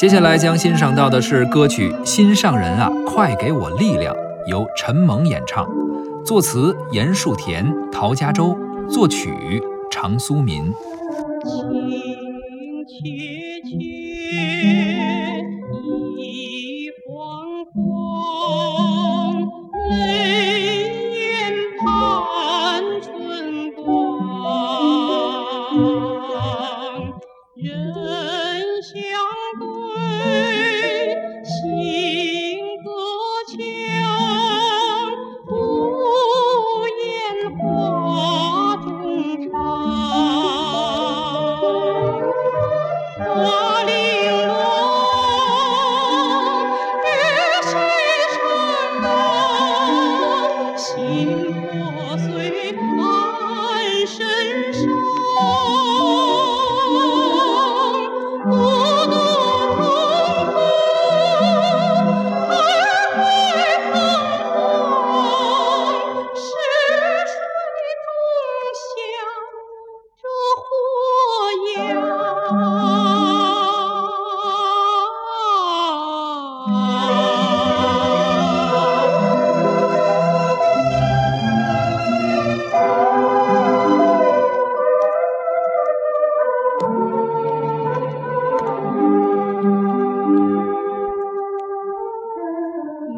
接下来将欣赏到的是歌曲《心上人啊，快给我力量》，由陈萌演唱，作词严树田、陶家洲，作曲常苏民。情切切，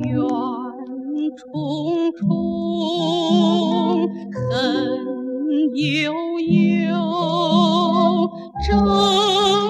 远重重，恨悠悠，这。